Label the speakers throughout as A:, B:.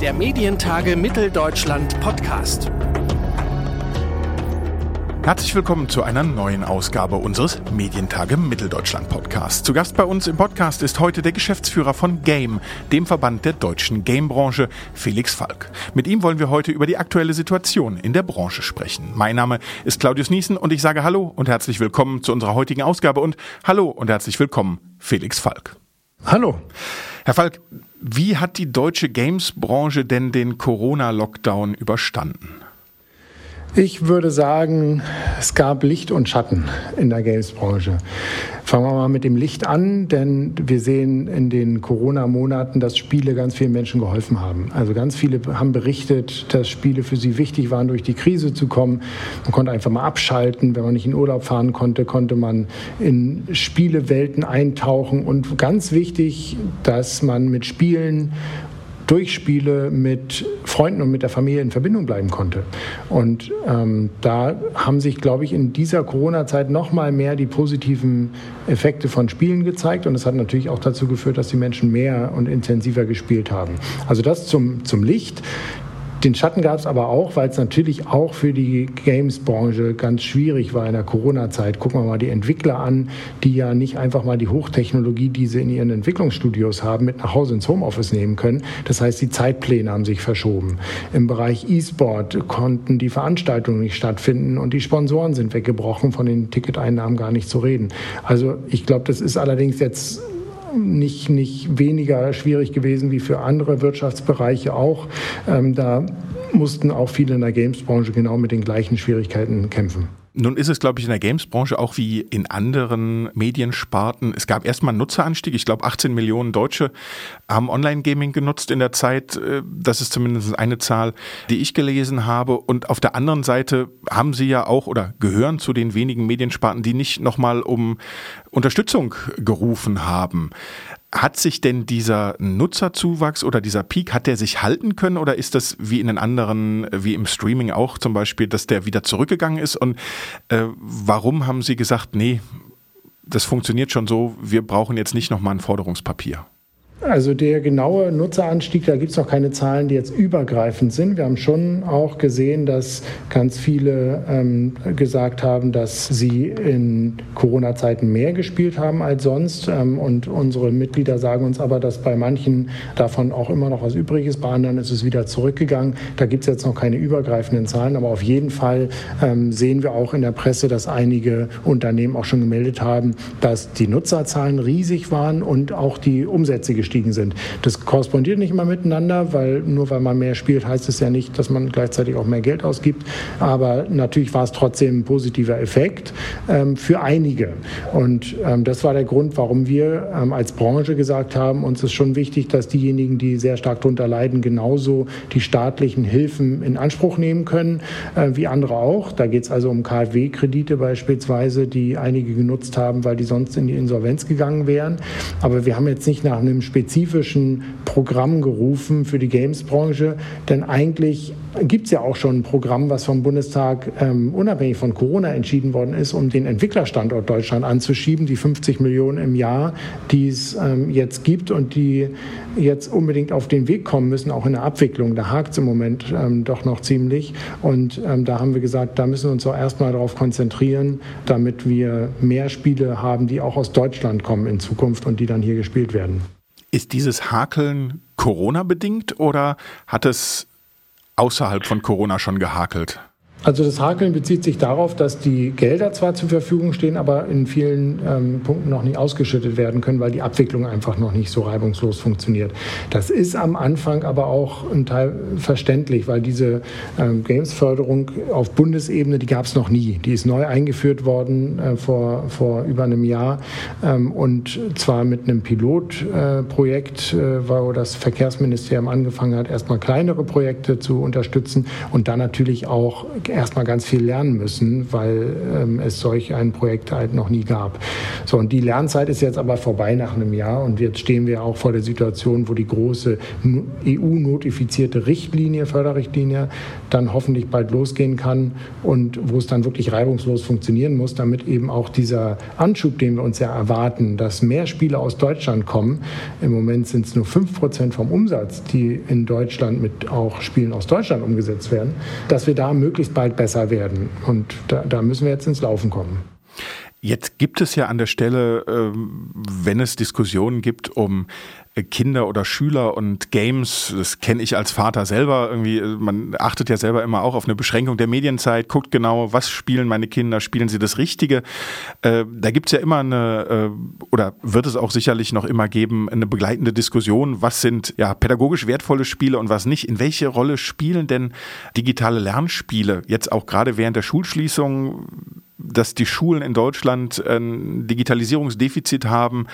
A: der Medientage Mitteldeutschland Podcast.
B: Herzlich willkommen zu einer neuen Ausgabe unseres Medientage Mitteldeutschland Podcasts. Zu Gast bei uns im Podcast ist heute der Geschäftsführer von Game, dem Verband der deutschen Gamebranche, Felix Falk. Mit ihm wollen wir heute über die aktuelle Situation in der Branche sprechen. Mein Name ist Claudius Niesen und ich sage Hallo und herzlich willkommen zu unserer heutigen Ausgabe und Hallo und herzlich willkommen, Felix Falk.
C: Hallo.
B: Herr Falk, wie hat die deutsche Games-Branche denn den Corona-Lockdown überstanden?
C: Ich würde sagen, es gab Licht und Schatten in der Games-Branche. Fangen wir mal mit dem Licht an, denn wir sehen in den Corona-Monaten, dass Spiele ganz vielen Menschen geholfen haben. Also ganz viele haben berichtet, dass Spiele für sie wichtig waren, durch die Krise zu kommen. Man konnte einfach mal abschalten. Wenn man nicht in Urlaub fahren konnte, konnte man in Spielewelten eintauchen. Und ganz wichtig, dass man mit Spielen durch Spiele mit Freunden und mit der Familie in Verbindung bleiben konnte. Und ähm, da haben sich, glaube ich, in dieser Corona-Zeit noch mal mehr die positiven Effekte von Spielen gezeigt. Und es hat natürlich auch dazu geführt, dass die Menschen mehr und intensiver gespielt haben. Also das zum, zum Licht. Den Schatten gab es aber auch, weil es natürlich auch für die Games-Branche ganz schwierig war in der Corona-Zeit. Gucken wir mal die Entwickler an, die ja nicht einfach mal die Hochtechnologie, die sie in ihren Entwicklungsstudios haben, mit nach Hause ins Homeoffice nehmen können. Das heißt, die Zeitpläne haben sich verschoben. Im Bereich E-Sport konnten die Veranstaltungen nicht stattfinden und die Sponsoren sind weggebrochen, von den Ticketeinnahmen gar nicht zu reden. Also ich glaube, das ist allerdings jetzt nicht, nicht weniger schwierig gewesen wie für andere Wirtschaftsbereiche auch. Ähm, da mussten auch viele in der Games-Branche genau mit den gleichen Schwierigkeiten kämpfen.
B: Nun ist es, glaube ich, in der Games-Branche auch wie in anderen Mediensparten. Es gab erstmal einen Nutzeranstieg. Ich glaube, 18 Millionen Deutsche haben Online-Gaming genutzt in der Zeit. Äh, das ist zumindest eine Zahl, die ich gelesen habe. Und auf der anderen Seite haben sie ja auch oder gehören zu den wenigen Mediensparten, die nicht nochmal um Unterstützung gerufen haben. Hat sich denn dieser Nutzerzuwachs oder dieser Peak, hat der sich halten können oder ist das wie in den anderen, wie im Streaming auch zum Beispiel, dass der wieder zurückgegangen ist? Und äh, warum haben Sie gesagt, nee, das funktioniert schon so, wir brauchen jetzt nicht nochmal ein Forderungspapier?
C: Also der genaue Nutzeranstieg, da gibt es noch keine Zahlen, die jetzt übergreifend sind. Wir haben schon auch gesehen, dass ganz viele ähm, gesagt haben, dass sie in Corona-Zeiten mehr gespielt haben als sonst. Ähm, und unsere Mitglieder sagen uns aber, dass bei manchen davon auch immer noch was übrig ist. Bei anderen ist es wieder zurückgegangen. Da gibt es jetzt noch keine übergreifenden Zahlen. Aber auf jeden Fall ähm, sehen wir auch in der Presse, dass einige Unternehmen auch schon gemeldet haben, dass die Nutzerzahlen riesig waren und auch die Umsätze gestiegen gestiegen sind. Das korrespondiert nicht immer miteinander, weil nur weil man mehr spielt, heißt es ja nicht, dass man gleichzeitig auch mehr Geld ausgibt. Aber natürlich war es trotzdem ein positiver Effekt ähm, für einige. Und ähm, das war der Grund, warum wir ähm, als Branche gesagt haben, uns ist schon wichtig, dass diejenigen, die sehr stark darunter leiden, genauso die staatlichen Hilfen in Anspruch nehmen können, äh, wie andere auch. Da geht es also um KfW-Kredite beispielsweise, die einige genutzt haben, weil die sonst in die Insolvenz gegangen wären. Aber wir haben jetzt nicht nach einem spezifischen Programm gerufen für die Games-Branche, denn eigentlich gibt es ja auch schon ein Programm, was vom Bundestag ähm, unabhängig von Corona entschieden worden ist, um den Entwicklerstandort Deutschland anzuschieben, die 50 Millionen im Jahr, die es ähm, jetzt gibt und die jetzt unbedingt auf den Weg kommen müssen, auch in der Abwicklung. Da hakt es im Moment ähm, doch noch ziemlich. Und ähm, da haben wir gesagt, da müssen wir uns auch erstmal darauf konzentrieren, damit wir mehr Spiele haben, die auch aus Deutschland kommen in Zukunft und die dann hier gespielt werden.
B: Ist dieses Hakeln Corona bedingt oder hat es außerhalb von Corona schon gehakelt?
C: Also das Hakeln bezieht sich darauf, dass die Gelder zwar zur Verfügung stehen, aber in vielen ähm, Punkten noch nicht ausgeschüttet werden können, weil die Abwicklung einfach noch nicht so reibungslos funktioniert. Das ist am Anfang aber auch ein Teil verständlich, weil diese ähm, Games-Förderung auf Bundesebene, die gab es noch nie. Die ist neu eingeführt worden äh, vor, vor über einem Jahr ähm, und zwar mit einem Pilotprojekt, äh, wo das Verkehrsministerium angefangen hat, erstmal kleinere Projekte zu unterstützen und dann natürlich auch erstmal ganz viel lernen müssen, weil ähm, es solch ein Projekt halt noch nie gab. So, und die Lernzeit ist jetzt aber vorbei nach einem Jahr und jetzt stehen wir auch vor der Situation, wo die große EU-notifizierte Richtlinie, Förderrichtlinie, dann hoffentlich bald losgehen kann und wo es dann wirklich reibungslos funktionieren muss, damit eben auch dieser Anschub, den wir uns ja erwarten, dass mehr Spiele aus Deutschland kommen, im Moment sind es nur 5% vom Umsatz, die in Deutschland mit auch Spielen aus Deutschland umgesetzt werden, dass wir da möglichst bald besser werden. Und da, da müssen wir jetzt ins Laufen kommen.
B: Jetzt gibt es ja an der Stelle, ähm, wenn es Diskussionen gibt um äh, Kinder oder Schüler und Games, das kenne ich als Vater selber irgendwie, äh, man achtet ja selber immer auch auf eine Beschränkung der Medienzeit, guckt genau, was spielen meine Kinder, spielen sie das Richtige. Äh, da gibt es ja immer eine, oder wird es auch sicherlich noch immer geben, eine begleitende Diskussion, was sind ja pädagogisch wertvolle Spiele und was nicht. In welche Rolle spielen denn digitale Lernspiele jetzt auch gerade während der Schulschließung? Dass die Schulen in Deutschland ein Digitalisierungsdefizit haben.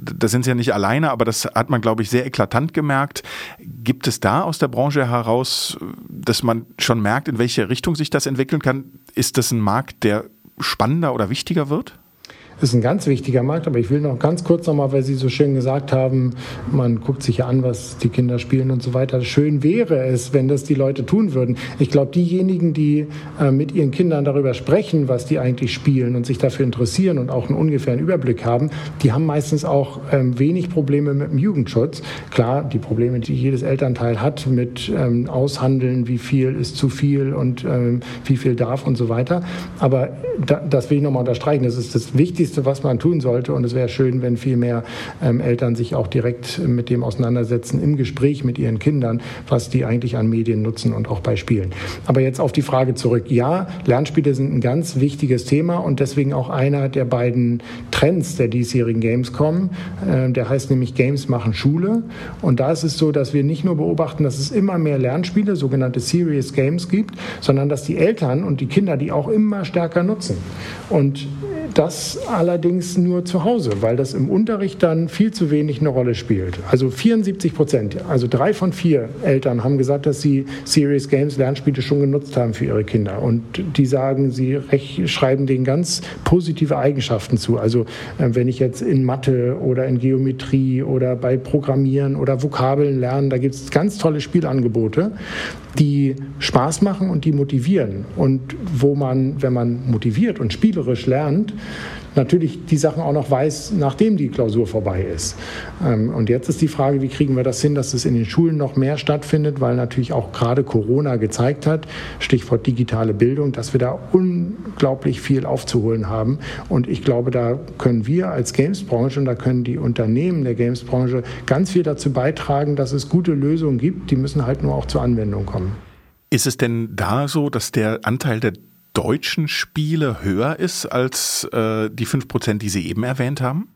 B: Da sind sie ja nicht alleine, aber das hat man, glaube ich, sehr eklatant gemerkt. Gibt es da aus der Branche heraus, dass man schon merkt, in welche Richtung sich das entwickeln kann? Ist das ein Markt, der spannender oder wichtiger wird?
C: Ist ein ganz wichtiger Markt, aber ich will noch ganz kurz nochmal, weil Sie so schön gesagt haben, man guckt sich ja an, was die Kinder spielen und so weiter. Schön wäre es, wenn das die Leute tun würden. Ich glaube, diejenigen, die äh, mit ihren Kindern darüber sprechen, was die eigentlich spielen und sich dafür interessieren und auch einen ungefähren Überblick haben, die haben meistens auch ähm, wenig Probleme mit dem Jugendschutz. Klar, die Probleme, die jedes Elternteil hat mit ähm, Aushandeln, wie viel ist zu viel und ähm, wie viel darf und so weiter. Aber da, das will ich nochmal unterstreichen. Das ist das Wichtigste Wichtigste, was man tun sollte. Und es wäre schön, wenn viel mehr ähm, Eltern sich auch direkt mit dem auseinandersetzen im Gespräch mit ihren Kindern, was die eigentlich an Medien nutzen und auch bei Spielen. Aber jetzt auf die Frage zurück. Ja, Lernspiele sind ein ganz wichtiges Thema und deswegen auch einer der beiden Trends der diesjährigen Gamescom. Äh, der heißt nämlich Games machen Schule. Und da ist es so, dass wir nicht nur beobachten, dass es immer mehr Lernspiele, sogenannte Serious Games gibt, sondern dass die Eltern und die Kinder die auch immer stärker nutzen. Und das allerdings nur zu Hause, weil das im Unterricht dann viel zu wenig eine Rolle spielt. Also 74 Prozent, also drei von vier Eltern haben gesagt, dass sie Serious Games, Lernspiele schon genutzt haben für ihre Kinder. Und die sagen, sie schreiben denen ganz positive Eigenschaften zu. Also äh, wenn ich jetzt in Mathe oder in Geometrie oder bei Programmieren oder Vokabeln lernen, da gibt es ganz tolle Spielangebote, die Spaß machen und die motivieren. Und wo man, wenn man motiviert und spielerisch lernt, natürlich die Sachen auch noch weiß, nachdem die Klausur vorbei ist. Ähm, und jetzt ist die Frage, wie kriegen wir das hin, dass es in den Schulen noch mehr stattfindet, weil natürlich auch gerade Corona gezeigt hat, Stichwort digitale Bildung, dass wir da unglaublich viel aufzuholen haben. Und ich glaube, da können wir als Gamesbranche und da können die Unternehmen der Gamesbranche ganz viel dazu beitragen, dass es gute Lösungen gibt. Die müssen halt nur auch zur Anwendung kommen.
B: Ist es denn da so, dass der Anteil der deutschen Spiele höher ist als äh, die 5%, die Sie eben erwähnt haben?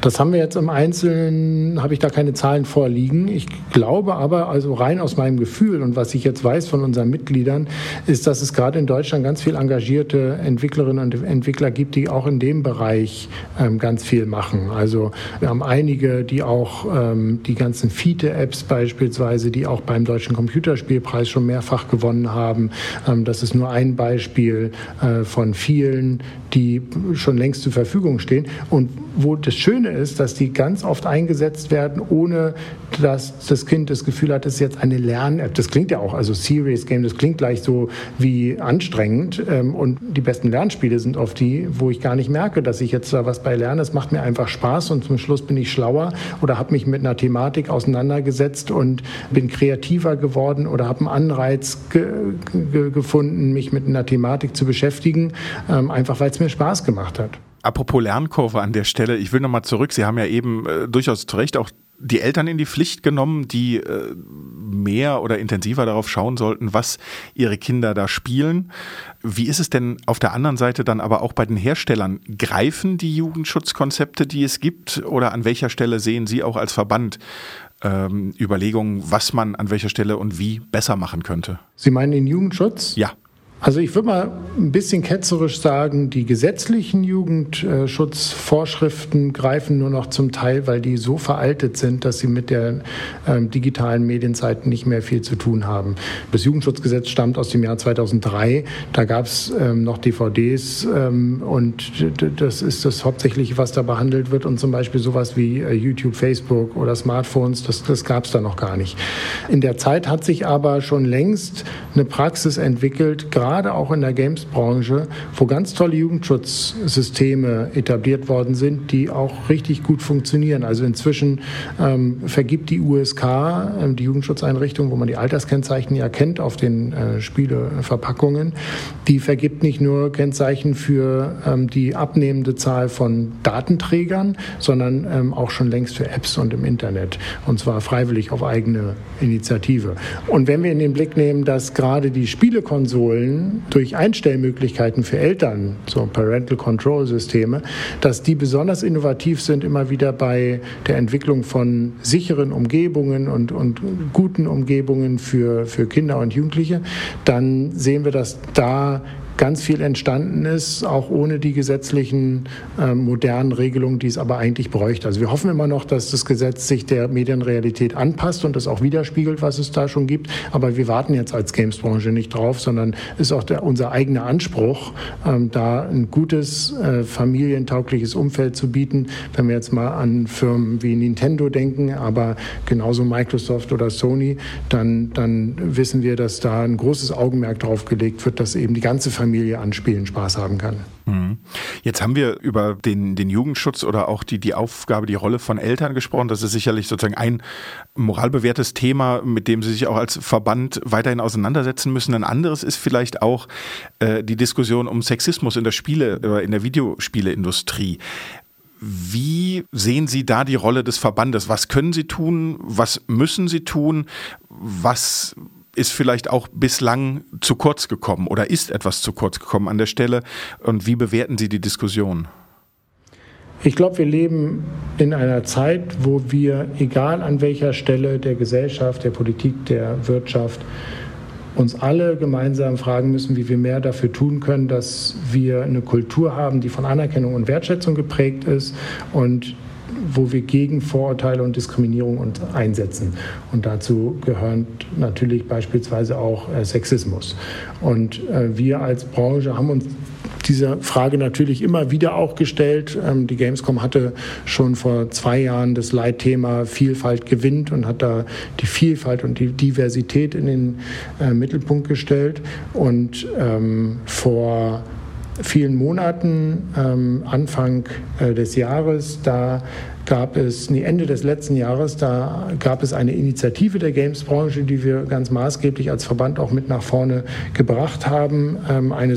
C: Das haben wir jetzt im Einzelnen, habe ich da keine Zahlen vorliegen. Ich glaube aber, also rein aus meinem Gefühl und was ich jetzt weiß von unseren Mitgliedern, ist, dass es gerade in Deutschland ganz viel engagierte Entwicklerinnen und Entwickler gibt, die auch in dem Bereich ähm, ganz viel machen. Also wir haben einige, die auch ähm, die ganzen Fiete-Apps beispielsweise, die auch beim Deutschen Computerspielpreis schon mehrfach gewonnen haben. Ähm, das ist nur ein Beispiel äh, von vielen, die schon längst zur Verfügung stehen. Und wo das Schöne ist, dass die ganz oft eingesetzt werden, ohne dass das Kind das Gefühl hat, es ist jetzt eine Lern-App. Das klingt ja auch, also Serious Game, das klingt gleich so wie anstrengend. Ähm, und die besten Lernspiele sind oft die, wo ich gar nicht merke, dass ich jetzt da was bei lerne. Es macht mir einfach Spaß und zum Schluss bin ich schlauer oder habe mich mit einer Thematik auseinandergesetzt und bin kreativer geworden oder habe einen Anreiz ge ge gefunden, mich mit einer Thematik zu beschäftigen, ähm, einfach weil es mir Spaß gemacht hat.
B: Apropos Lernkurve an der Stelle, ich will nochmal zurück. Sie haben ja eben äh, durchaus zu Recht auch die Eltern in die Pflicht genommen, die äh, mehr oder intensiver darauf schauen sollten, was ihre Kinder da spielen. Wie ist es denn auf der anderen Seite dann aber auch bei den Herstellern? Greifen die Jugendschutzkonzepte, die es gibt, oder an welcher Stelle sehen Sie auch als Verband ähm, Überlegungen, was man an welcher Stelle und wie besser machen könnte?
C: Sie meinen den Jugendschutz?
B: Ja.
C: Also ich würde mal ein bisschen ketzerisch sagen, die gesetzlichen Jugendschutzvorschriften greifen nur noch zum Teil, weil die so veraltet sind, dass sie mit der ähm, digitalen Medienzeit nicht mehr viel zu tun haben. Das Jugendschutzgesetz stammt aus dem Jahr 2003. Da gab es ähm, noch DVDs ähm, und das ist das hauptsächliche, was da behandelt wird. Und zum Beispiel sowas wie äh, YouTube, Facebook oder Smartphones, das, das gab es da noch gar nicht. In der Zeit hat sich aber schon längst eine Praxis entwickelt, gerade gerade auch in der Games-Branche, wo ganz tolle Jugendschutzsysteme etabliert worden sind, die auch richtig gut funktionieren. Also inzwischen ähm, vergibt die USK, äh, die Jugendschutzeinrichtung, wo man die Alterskennzeichen ja kennt auf den äh, Spieleverpackungen, die vergibt nicht nur Kennzeichen für ähm, die abnehmende Zahl von Datenträgern, sondern ähm, auch schon längst für Apps und im Internet. Und zwar freiwillig auf eigene Initiative. Und wenn wir in den Blick nehmen, dass gerade die Spielekonsolen durch Einstellmöglichkeiten für Eltern, so Parental Control Systeme, dass die besonders innovativ sind, immer wieder bei der Entwicklung von sicheren Umgebungen und, und guten Umgebungen für, für Kinder und Jugendliche, dann sehen wir, dass da ganz viel entstanden ist, auch ohne die gesetzlichen äh, modernen Regelungen, die es aber eigentlich bräuchte. Also wir hoffen immer noch, dass das Gesetz sich der Medienrealität anpasst und das auch widerspiegelt, was es da schon gibt. Aber wir warten jetzt als Gamesbranche nicht drauf, sondern ist auch der, unser eigener Anspruch, ähm, da ein gutes, äh, familientaugliches Umfeld zu bieten. Wenn wir jetzt mal an Firmen wie Nintendo denken, aber genauso Microsoft oder Sony, dann, dann wissen wir, dass da ein großes Augenmerk drauf gelegt wird, dass eben die ganze Familie Familie an Spielen Spaß haben kann. Mhm.
B: Jetzt haben wir über den, den Jugendschutz oder auch die, die Aufgabe, die Rolle von Eltern gesprochen. Das ist sicherlich sozusagen ein moralbewährtes Thema, mit dem Sie sich auch als Verband weiterhin auseinandersetzen müssen. Ein anderes ist vielleicht auch äh, die Diskussion um Sexismus in der Spiele, äh, in der Videospieleindustrie. Wie sehen Sie da die Rolle des Verbandes? Was können Sie tun? Was müssen Sie tun? Was ist vielleicht auch bislang zu kurz gekommen oder ist etwas zu kurz gekommen an der Stelle? Und wie bewerten Sie die Diskussion?
C: Ich glaube, wir leben in einer Zeit, wo wir, egal an welcher Stelle der Gesellschaft, der Politik, der Wirtschaft, uns alle gemeinsam fragen müssen, wie wir mehr dafür tun können, dass wir eine Kultur haben, die von Anerkennung und Wertschätzung geprägt ist und wo wir gegen Vorurteile und Diskriminierung uns einsetzen. Und dazu gehört natürlich beispielsweise auch äh, Sexismus. Und äh, wir als Branche haben uns diese Frage natürlich immer wieder auch gestellt. Ähm, die Gamescom hatte schon vor zwei Jahren das Leitthema Vielfalt gewinnt und hat da die Vielfalt und die Diversität in den äh, Mittelpunkt gestellt. Und ähm, vor vielen Monaten, ähm, Anfang äh, des Jahres, da gab es, nee, Ende des letzten Jahres, da gab es eine Initiative der Games-Branche, die wir ganz maßgeblich als Verband auch mit nach vorne gebracht haben, ähm, eine,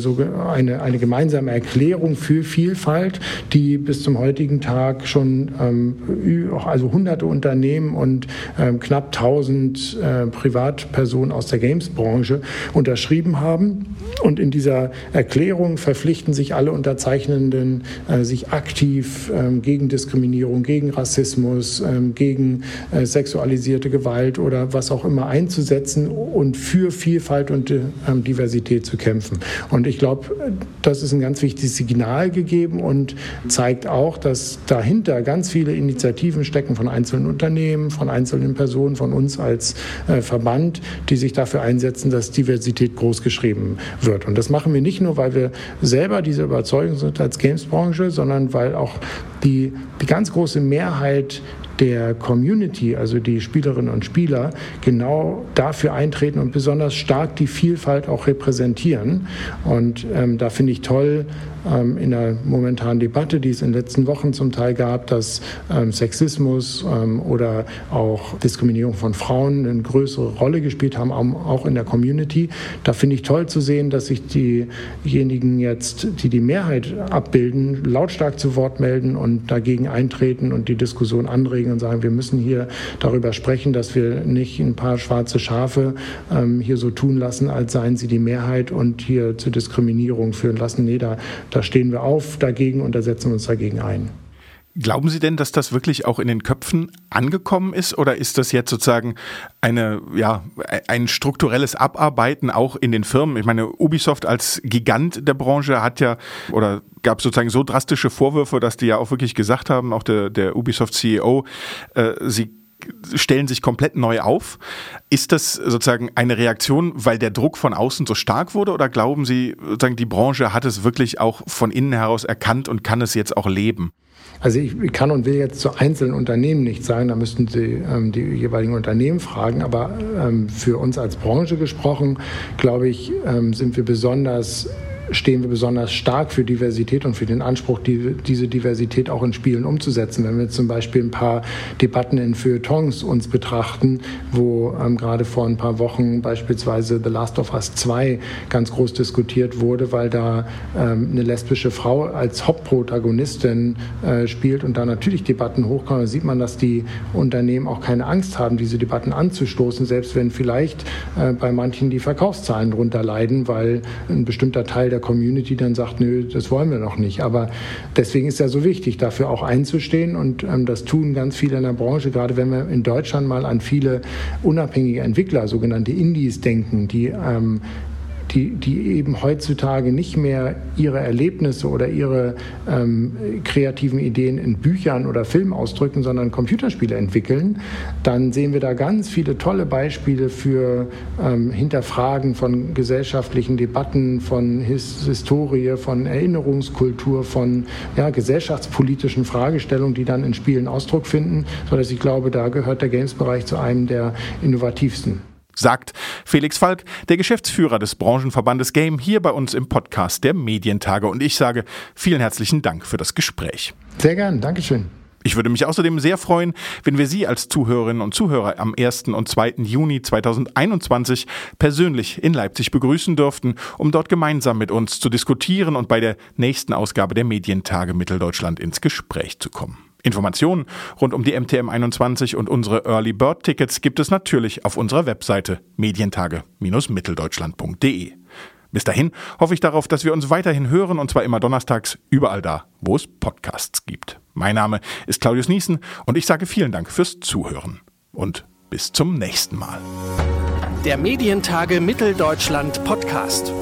C: eine, eine gemeinsame Erklärung für Vielfalt, die bis zum heutigen Tag schon ähm, also hunderte Unternehmen und ähm, knapp 1000 äh, Privatpersonen aus der Games-Branche unterschrieben haben. Und in dieser Erklärung verpflichten sich alle Unterzeichnenden, äh, sich aktiv gegen Diskriminierung, gegen Rassismus, ähm, gegen äh, sexualisierte Gewalt oder was auch immer einzusetzen und für Vielfalt und ähm, Diversität zu kämpfen. Und ich glaube, das ist ein ganz wichtiges Signal gegeben und zeigt auch, dass dahinter ganz viele Initiativen stecken von einzelnen Unternehmen, von einzelnen Personen, von uns als äh, Verband, die sich dafür einsetzen, dass Diversität großgeschrieben wird. Und das machen wir nicht nur, weil wir selber diese Überzeugung sind als Gamesbranche, sondern weil auch die, die ganz große Mehrheit der Community, also die Spielerinnen und Spieler, genau dafür eintreten und besonders stark die Vielfalt auch repräsentieren. Und ähm, da finde ich toll, ähm, in der momentanen Debatte, die es in den letzten Wochen zum Teil gab, dass ähm, Sexismus ähm, oder auch Diskriminierung von Frauen eine größere Rolle gespielt haben, auch in der Community. Da finde ich toll zu sehen, dass sich diejenigen jetzt, die die Mehrheit abbilden, lautstark zu Wort melden und dagegen eintreten und die Diskussion anregen und sagen, wir müssen hier darüber sprechen, dass wir nicht ein paar schwarze Schafe hier so tun lassen, als seien sie die Mehrheit und hier zur Diskriminierung führen lassen. Nee, da, da stehen wir auf dagegen und da setzen wir uns dagegen ein.
B: Glauben Sie denn, dass das wirklich auch in den Köpfen angekommen ist oder ist das jetzt sozusagen eine, ja, ein strukturelles Abarbeiten auch in den Firmen? Ich meine, Ubisoft als Gigant der Branche hat ja oder gab sozusagen so drastische Vorwürfe, dass die ja auch wirklich gesagt haben, auch der, der Ubisoft CEO, äh, sie stellen sich komplett neu auf. Ist das sozusagen eine Reaktion, weil der Druck von außen so stark wurde oder glauben Sie, sozusagen die Branche hat es wirklich auch von innen heraus erkannt und kann es jetzt auch leben?
C: Also ich kann und will jetzt zu einzelnen Unternehmen nicht sagen, da müssten Sie ähm, die jeweiligen Unternehmen fragen, aber ähm, für uns als Branche gesprochen, glaube ich, ähm, sind wir besonders stehen wir besonders stark für Diversität und für den Anspruch, die, diese Diversität auch in Spielen umzusetzen. Wenn wir zum Beispiel ein paar Debatten in Feuilletons uns betrachten, wo ähm, gerade vor ein paar Wochen beispielsweise The Last of Us 2 ganz groß diskutiert wurde, weil da ähm, eine lesbische Frau als Hauptprotagonistin äh, spielt und da natürlich Debatten hochkommen, da sieht man, dass die Unternehmen auch keine Angst haben, diese Debatten anzustoßen, selbst wenn vielleicht äh, bei manchen die Verkaufszahlen darunter leiden, weil ein bestimmter Teil der Community dann sagt, nö, das wollen wir noch nicht. Aber deswegen ist ja so wichtig, dafür auch einzustehen und ähm, das tun ganz viele in der Branche, gerade wenn wir in Deutschland mal an viele unabhängige Entwickler, sogenannte Indies denken, die ähm, die, die eben heutzutage nicht mehr ihre Erlebnisse oder ihre ähm, kreativen Ideen in Büchern oder Filmen ausdrücken, sondern Computerspiele entwickeln, dann sehen wir da ganz viele tolle Beispiele für ähm, Hinterfragen von gesellschaftlichen Debatten, von His Historie, von Erinnerungskultur, von ja, gesellschaftspolitischen Fragestellungen, die dann in Spielen Ausdruck finden, sodass ich glaube, da gehört der Games-Bereich zu einem der innovativsten
B: sagt Felix Falk, der Geschäftsführer des Branchenverbandes Game, hier bei uns im Podcast der Medientage. Und ich sage vielen herzlichen Dank für das Gespräch.
C: Sehr gern, Dankeschön.
B: Ich würde mich außerdem sehr freuen, wenn wir Sie als Zuhörerinnen und Zuhörer am 1. und 2. Juni 2021 persönlich in Leipzig begrüßen dürften, um dort gemeinsam mit uns zu diskutieren und bei der nächsten Ausgabe der Medientage Mitteldeutschland ins Gespräch zu kommen. Informationen rund um die MTM 21 und unsere Early Bird Tickets gibt es natürlich auf unserer Webseite medientage-mitteldeutschland.de. Bis dahin hoffe ich darauf, dass wir uns weiterhin hören und zwar immer donnerstags überall da, wo es Podcasts gibt. Mein Name ist Claudius Niesen und ich sage vielen Dank fürs Zuhören und bis zum nächsten Mal.
A: Der Medientage Mitteldeutschland Podcast.